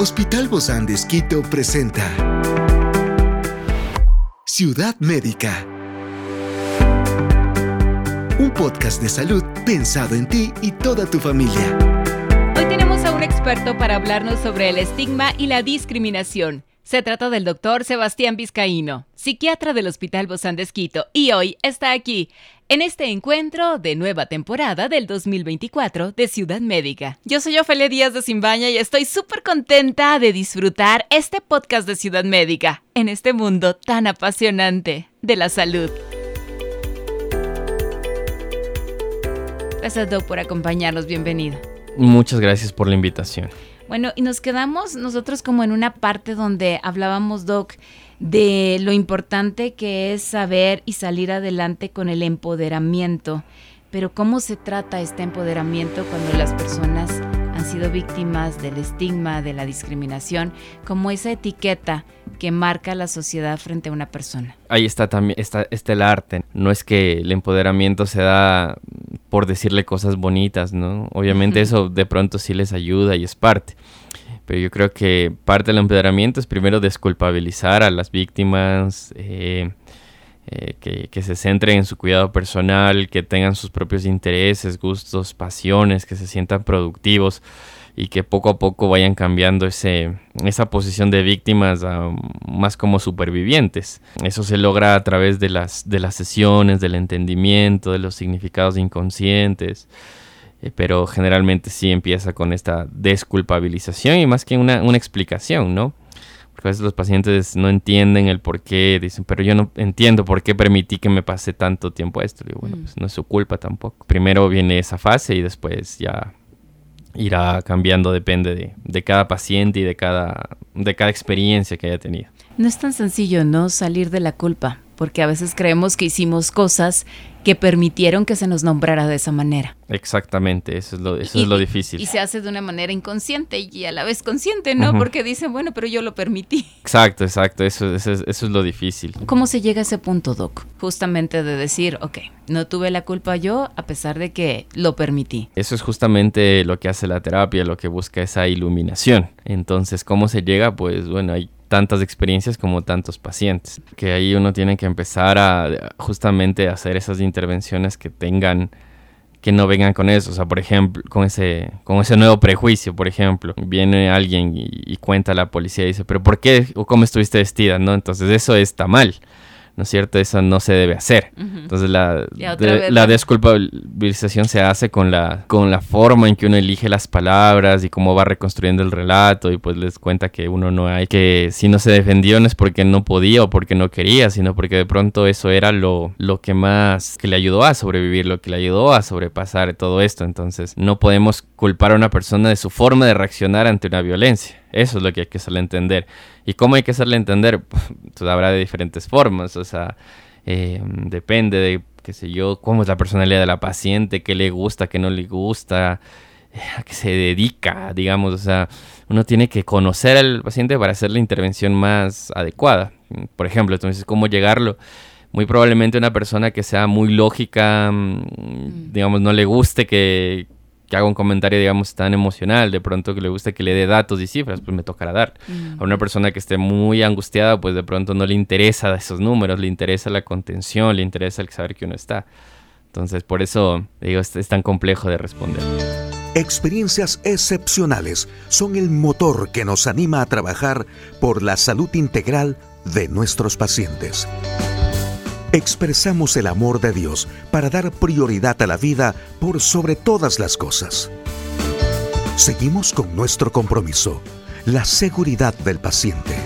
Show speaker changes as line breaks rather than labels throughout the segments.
Hospital Bozán de Esquito presenta Ciudad Médica. Un podcast de salud pensado en ti y toda tu familia.
Hoy tenemos a un experto para hablarnos sobre el estigma y la discriminación. Se trata del doctor Sebastián Vizcaíno, psiquiatra del Hospital Bozán de Esquito, y hoy está aquí, en este encuentro de nueva temporada del 2024 de Ciudad Médica. Yo soy Ofelia Díaz de Simbaña y estoy súper contenta de disfrutar este podcast de Ciudad Médica en este mundo tan apasionante de la salud. Gracias, Doc, por acompañarnos. Bienvenido.
Muchas gracias por la invitación.
Bueno, y nos quedamos nosotros como en una parte donde hablábamos, Doc, de lo importante que es saber y salir adelante con el empoderamiento. Pero ¿cómo se trata este empoderamiento cuando las personas han sido víctimas del estigma, de la discriminación, como esa etiqueta que marca la sociedad frente a una persona?
Ahí está también está, está el arte. No es que el empoderamiento se da por decirle cosas bonitas, ¿no? Obviamente eso de pronto sí les ayuda y es parte. Pero yo creo que parte del empoderamiento es primero desculpabilizar a las víctimas, eh, eh, que, se centren en su cuidado personal, que tengan sus propios intereses, gustos, pasiones, que se sientan productivos y que poco a poco vayan cambiando ese, esa posición de víctimas a más como supervivientes. Eso se logra a través de las, de las sesiones, del entendimiento, de los significados inconscientes, eh, pero generalmente sí empieza con esta desculpabilización y más que una, una explicación, ¿no? Porque a veces los pacientes no entienden el por qué, dicen, pero yo no entiendo por qué permití que me pase tanto tiempo esto. Y bueno, mm. pues no es su culpa tampoco. Primero viene esa fase y después ya irá cambiando, depende de, de, cada paciente y de cada, de cada experiencia que haya tenido.
No es tan sencillo, ¿no? Salir de la culpa, porque a veces creemos que hicimos cosas que permitieron que se nos nombrara de esa manera.
Exactamente, eso es lo, eso es lo difícil.
Y se hace de una manera inconsciente y a la vez consciente, ¿no? Porque dicen, bueno, pero yo lo permití.
Exacto, exacto, eso, eso, eso, es lo difícil.
¿Cómo se llega a ese punto, Doc? Justamente de decir, ok, no tuve la culpa yo a pesar de que lo permití.
Eso es justamente lo que hace la terapia, lo que busca esa iluminación. Entonces, ¿cómo se llega? Pues bueno, hay tantas experiencias como tantos pacientes. Que ahí uno tiene que empezar a justamente hacer esas intervenciones que tengan que no vengan con eso, o sea, por ejemplo, con ese, con ese nuevo prejuicio, por ejemplo, viene alguien y, y cuenta a la policía y dice, pero ¿por qué o cómo estuviste vestida? ¿no? Entonces eso está mal. ¿No es cierto? Eso no se debe hacer. Uh -huh. Entonces la, de, la desculpabilización se hace con la, con la forma en que uno elige las palabras y cómo va reconstruyendo el relato y pues les cuenta que uno no hay, que si no se defendió no es porque no podía o porque no quería, sino porque de pronto eso era lo, lo que más, que le ayudó a sobrevivir, lo que le ayudó a sobrepasar todo esto. Entonces no podemos culpar a una persona de su forma de reaccionar ante una violencia. Eso es lo que hay que hacerle entender. ¿Y cómo hay que hacerle entender? Pues habrá de diferentes formas. O sea, eh, depende de, qué sé yo, cómo es la personalidad de la paciente, qué le gusta, qué no le gusta, eh, a qué se dedica, digamos. O sea, uno tiene que conocer al paciente para hacer la intervención más adecuada. Por ejemplo, entonces, ¿cómo llegarlo? Muy probablemente una persona que sea muy lógica, mm. digamos, no le guste que que haga un comentario, digamos, tan emocional, de pronto que le guste que le dé datos y cifras, pues me tocará dar. Mm. A una persona que esté muy angustiada, pues de pronto no le interesa esos números, le interesa la contención, le interesa el saber que uno está. Entonces, por eso, digo, es, es tan complejo de responder.
Experiencias excepcionales son el motor que nos anima a trabajar por la salud integral de nuestros pacientes. Expresamos el amor de Dios para dar prioridad a la vida por sobre todas las cosas. Seguimos con nuestro compromiso, la seguridad del paciente.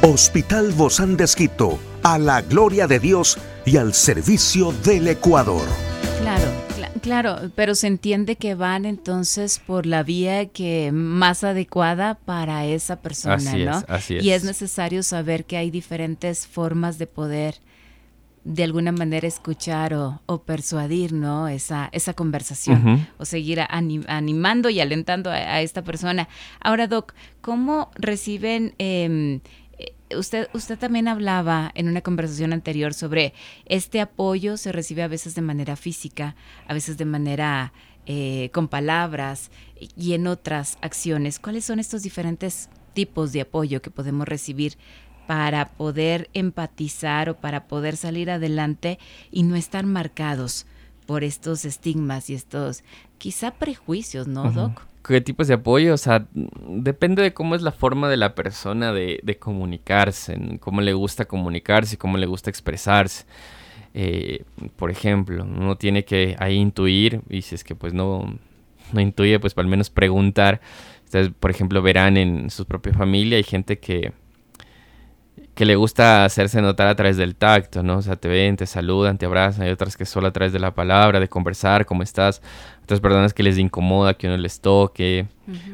Hospital Bozán de Esquito, a la gloria de Dios y al servicio del Ecuador.
Claro, cl claro, pero se entiende que van entonces por la vía que más adecuada para esa persona,
así
¿no?
Es, así es.
Y es necesario saber que hay diferentes formas de poder de alguna manera escuchar o, o persuadir, ¿no? Esa, esa conversación uh -huh. o seguir anim, animando y alentando a, a, esta persona. Ahora, Doc, ¿cómo reciben... Eh, Usted, usted también hablaba en una conversación anterior sobre este apoyo se recibe a veces de manera física, a veces de manera eh, con palabras y en otras acciones. ¿Cuáles son estos diferentes tipos de apoyo que podemos recibir para poder empatizar o para poder salir adelante y no estar marcados por estos estigmas y estos quizá prejuicios, ¿no, Doc?
¿Qué tipos de apoyo? O sea, depende de cómo es la forma de la persona de, comunicarse, cómo le gusta comunicarse, cómo le gusta expresarse. Eh, por ejemplo, uno tiene que ahí intuir, y si es que pues no, no intuye, pues al menos preguntar. Ustedes, por ejemplo, verán en su propia familia, hay gente que, que le gusta hacerse notar a través del tacto, ¿no? O sea, te ven, te saludan, te abrazan, hay otras que solo a través de la palabra, de conversar, cómo estás, otras personas que les incomoda que uno les toque,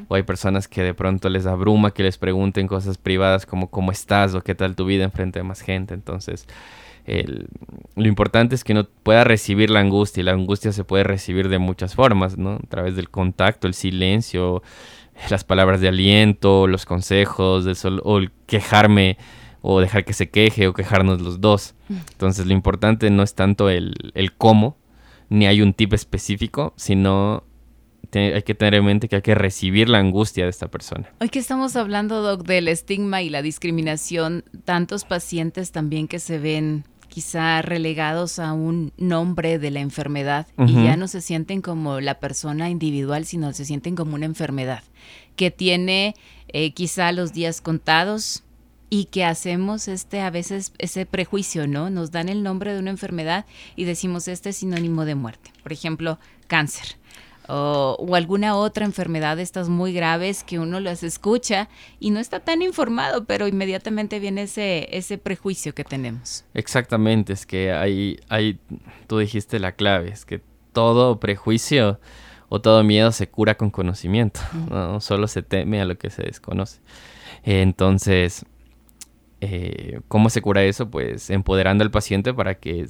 o hay personas que de pronto les abruma que les pregunten cosas privadas como cómo estás o qué tal tu vida en frente de más gente, entonces... lo importante es que uno pueda recibir la angustia y la angustia se puede recibir de muchas formas, ¿no? A través del contacto, el silencio, las palabras de aliento, los consejos, o el quejarme o dejar que se queje o quejarnos los dos. Entonces lo importante no es tanto el, cómo, ni hay un tip específico, sino hay que tener en mente que hay que recibir la angustia de esta persona.
Hoy que estamos hablando, Doc, del estigma y la discriminación, tantos pacientes también que se ven quizá relegados a un nombre de la enfermedad y ya no se sienten como la persona individual, sino se sienten como una enfermedad que tiene eh, quizá los días contados, y que hacemos este a veces ese prejuicio, ¿no? Nos dan el nombre de una enfermedad y decimos este es sinónimo de muerte. Por ejemplo, cáncer. O, alguna otra enfermedad de estas muy graves que uno las escucha y no está tan informado, pero inmediatamente viene ese, ese prejuicio que tenemos.
Exactamente, es que hay, hay, tú dijiste la clave, es que todo prejuicio o todo miedo se cura con conocimiento, no solo se teme a lo que se desconoce. Entonces, eh, ¿Cómo se cura eso? Pues empoderando al paciente para que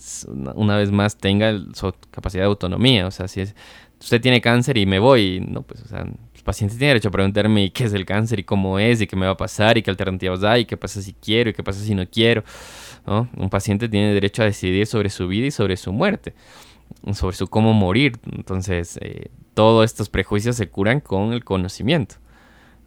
una vez más tenga su capacidad de autonomía. O sea, si es, usted tiene cáncer y me voy, no, pues, o sea, el paciente tiene derecho a preguntarme qué es el cáncer y cómo es y qué me va a pasar y qué alternativas hay y qué pasa si quiero y qué pasa si no quiero. Un paciente tiene derecho a decidir sobre su vida y sobre su muerte, sobre su cómo morir. Entonces, eh, todos estos prejuicios se curan con el conocimiento.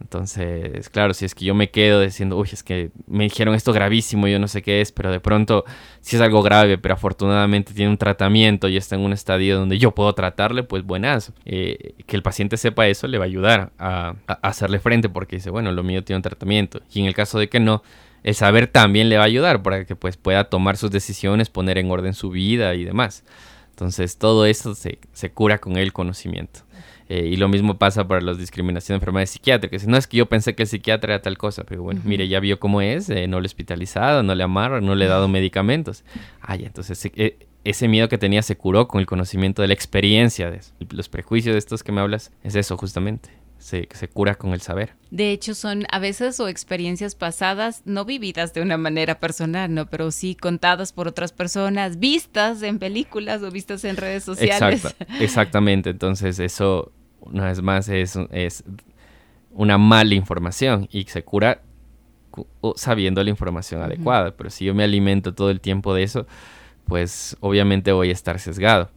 Entonces, claro, si es que yo me quedo diciendo, uy, es que me dijeron esto gravísimo, yo no sé qué es, pero de pronto si es algo grave, pero afortunadamente tiene un tratamiento y está en un estadio donde yo puedo tratarle, pues buenas. Eh, que el paciente sepa eso le va a ayudar a, hacerle frente porque dice, bueno, lo mío tiene un tratamiento. Y en el caso de que no, el saber también le va a ayudar para que pues pueda tomar sus decisiones, poner en orden su vida y demás. Entonces todo eso se, se cura con el conocimiento. Eh, y lo mismo pasa para las discriminación de enfermedades psiquiátricas. No es que yo pensé que el psiquiatra era tal cosa, pero bueno, mire, ya vio cómo es, eh, no lo he hospitalizado, no le amarro, no le he dado medicamentos. Ay, entonces eh, ese miedo que tenía se curó con el conocimiento de la experiencia. De Los prejuicios de estos que me hablas es eso justamente. Se, se, cura con el saber.
De hecho, son a veces o experiencias pasadas, no vividas de una manera personal, ¿no? Pero sí contadas por otras personas, vistas en películas o vistas en redes sociales.
exactamente. Entonces, eso una vez más, es, es una mala información y se cura sabiendo la información adecuada. Pero si yo me alimento todo el tiempo de eso, pues obviamente voy a estar sesgado.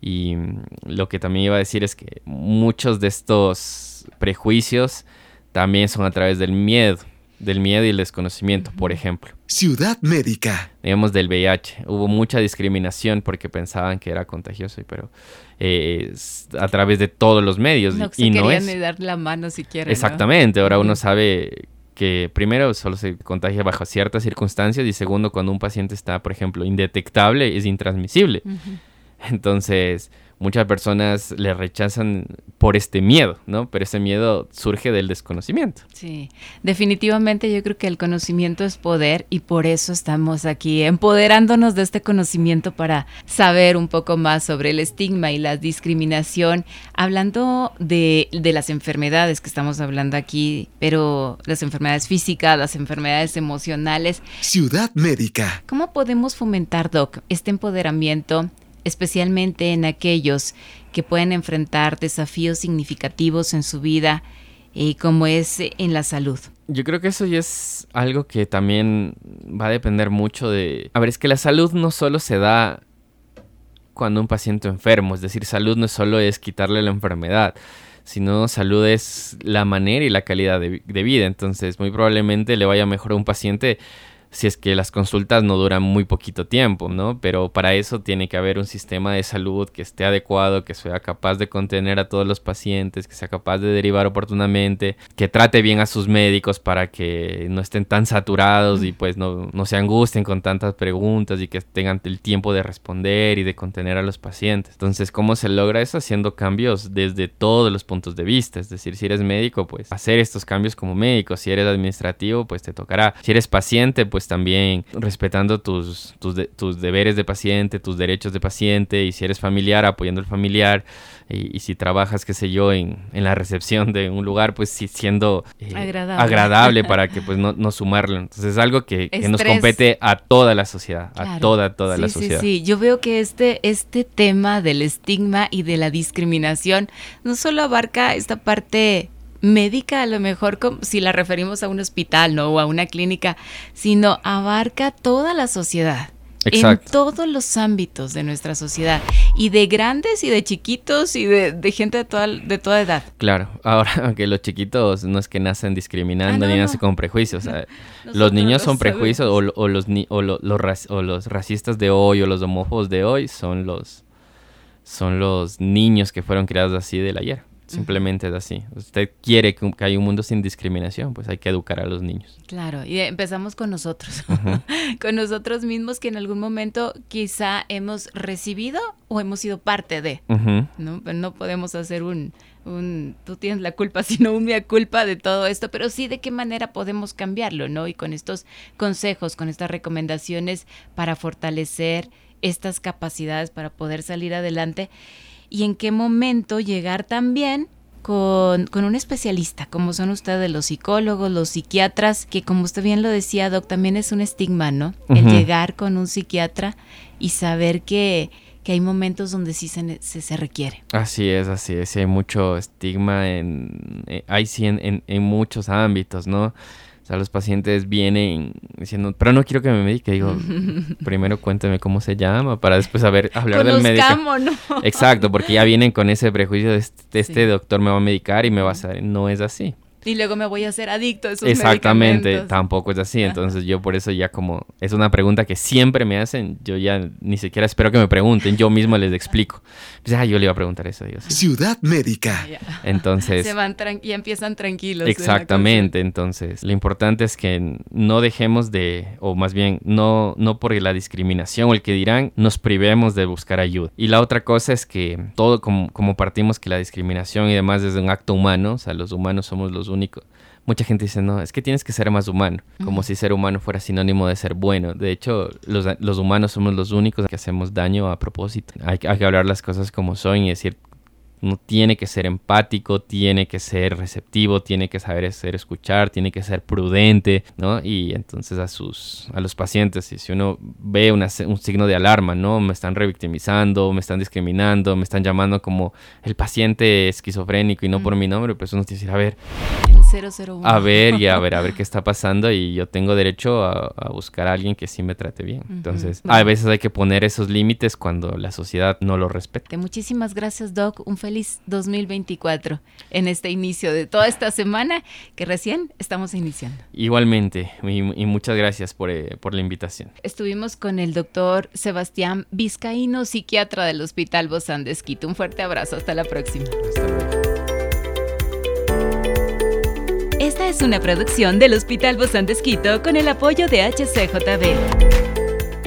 Y mm, lo que también iba a decir es que muchos de estos prejuicios también son a través del miedo del miedo y el desconocimiento, por ejemplo.
Ciudad médica.
Digamos del VIH. Hubo mucha discriminación porque pensaban que era contagioso, pero eh, a través de todos los medios.
No, y no es. ni dar la mano siquiera.
Exactamente. Ahora uno sabe que primero solo se contagia bajo ciertas circunstancias y segundo cuando un paciente está, por ejemplo, indetectable, es intransmisible. Entonces, muchas personas le rechazan por este miedo, ¿no? Pero ese miedo surge del desconocimiento.
Sí, definitivamente yo creo que el conocimiento es poder y por eso estamos aquí empoderándonos de este conocimiento para saber un poco más sobre el estigma y la discriminación, hablando de, de las enfermedades que estamos hablando aquí, pero las enfermedades físicas, las enfermedades emocionales.
Ciudad médica.
¿Cómo podemos fomentar, Doc, este empoderamiento? Especialmente en aquellos que pueden enfrentar desafíos significativos en su vida, y eh, como es en la salud.
Yo creo que eso ya es algo que también va a depender mucho de... A ver, es que la salud no solo se da cuando un paciente enfermo, es decir, salud no solo es quitarle la enfermedad, sino salud es la manera y la calidad de, de vida. Entonces, muy probablemente le vaya mejor a un paciente si es que las consultas no duran muy poquito tiempo, ¿no? Pero para eso tiene que haber un sistema de salud que esté adecuado, que sea capaz de contener a todos los pacientes, que sea capaz de derivar oportunamente, que trate bien a sus médicos para que no estén tan saturados y pues no, no se angustien con tantas preguntas y que tengan el tiempo de responder y de contener a los pacientes. Entonces, ¿cómo se logra eso? Haciendo cambios desde todos los puntos de vista. Es decir, si eres médico, pues hacer estos cambios como médico. Si eres administrativo, pues te tocará. Si eres paciente, pues también respetando tus, tus, deberes de paciente, tus derechos de paciente, y si eres familiar, apoyando al familiar, y, si trabajas, qué sé yo, en, la recepción de un lugar, pues siendo
eh, agradable.
agradable. para que pues no, no sumarlo. Entonces es algo que, nos compete a toda la sociedad, a toda, toda la sociedad.
Sí, sí, yo veo que este, este tema del estigma y de la discriminación no solo abarca esta parte médica, a lo mejor si la referimos a un hospital, ¿no? O a una clínica, sino abarca toda la sociedad. En todos los ámbitos de nuestra sociedad. Y de grandes y de chiquitos y de, gente de toda, de toda edad.
Claro. Ahora, aunque los chiquitos no es que nacen discriminando ah, ni nacen con prejuicios. los niños son prejuicios o, los, o, los, o los racistas de hoy o los homófobos de hoy son los, son los niños que fueron criados así del ayer. Simplemente es así. Usted quiere que, haya un mundo sin discriminación, pues hay que educar a los niños.
Claro, y empezamos con nosotros, con nosotros mismos que en algún momento quizá hemos recibido o hemos sido parte de, ¿no? no podemos hacer un, un, tú tienes la culpa, sino un mea culpa de todo esto, pero sí de qué manera podemos cambiarlo, ¿no? Y con estos consejos, con estas recomendaciones para fortalecer estas capacidades para poder salir adelante y en qué momento llegar también con, un especialista, como son ustedes los psicólogos, los psiquiatras, que como usted bien lo decía, Doc, también es un estigma, ¿no? El llegar con un psiquiatra y saber que, hay momentos donde sí se, se, requiere.
Así es, así es, hay mucho estigma en, eh, hay sí en, en muchos ámbitos, ¿no? O sea, los pacientes vienen diciendo, pero no quiero que me medique. Digo, primero cuénteme cómo se llama para después saber hablar del médico.
¿no?
Exacto, porque ya vienen con ese prejuicio de este, este doctor me va a medicar y me va a hacer. No es así.
Y luego me voy a hacer adicto a esos
Exactamente, tampoco es así. Entonces yo por eso ya como es una pregunta que siempre me hacen, yo ya ni siquiera espero que me pregunten, yo mismo les explico. Pues, ah, yo le iba a preguntar eso. Dios.
Ciudad médica.
Entonces...
Se van y empiezan tranquilos.
Exactamente, entonces lo importante es que no dejemos de, o más bien no, no por la discriminación o el que dirán, nos privemos de buscar ayuda. Y la otra cosa es que todo como, como partimos que la discriminación y demás es un acto humano, o sea, los humanos somos los único. Mucha gente dice, no, es que tienes que ser más humano, como si ser humano fuera sinónimo de ser bueno. De hecho, los, los humanos somos los únicos que hacemos daño a propósito. Hay, hay que hablar las cosas como son y decir uno tiene que ser empático, tiene que ser receptivo, tiene que saber hacer escuchar, tiene que ser prudente, ¿no? Y entonces a sus a los pacientes, si uno ve un signo de alarma, ¿no? Me están revictimizando, me están discriminando, me están llamando como el paciente esquizofrénico y no por mi nombre, pues uno tiene que decir, a ver, a ver y a ver, a ver qué está pasando y yo tengo derecho a, buscar a alguien que sí me trate bien. Entonces, a veces hay que poner esos límites cuando la sociedad no lo respeta.
Muchísimas gracias, Doc. Un feliz 2024 en este inicio de toda esta semana que recién estamos iniciando.
Igualmente, y, muchas gracias por, eh, por la invitación.
Estuvimos con el doctor Sebastián Vizcaíno, psiquiatra del Hospital Bozán de Un fuerte abrazo, hasta la próxima. Hasta luego. Esta es una producción del Hospital Bozán de con el apoyo de HCJB.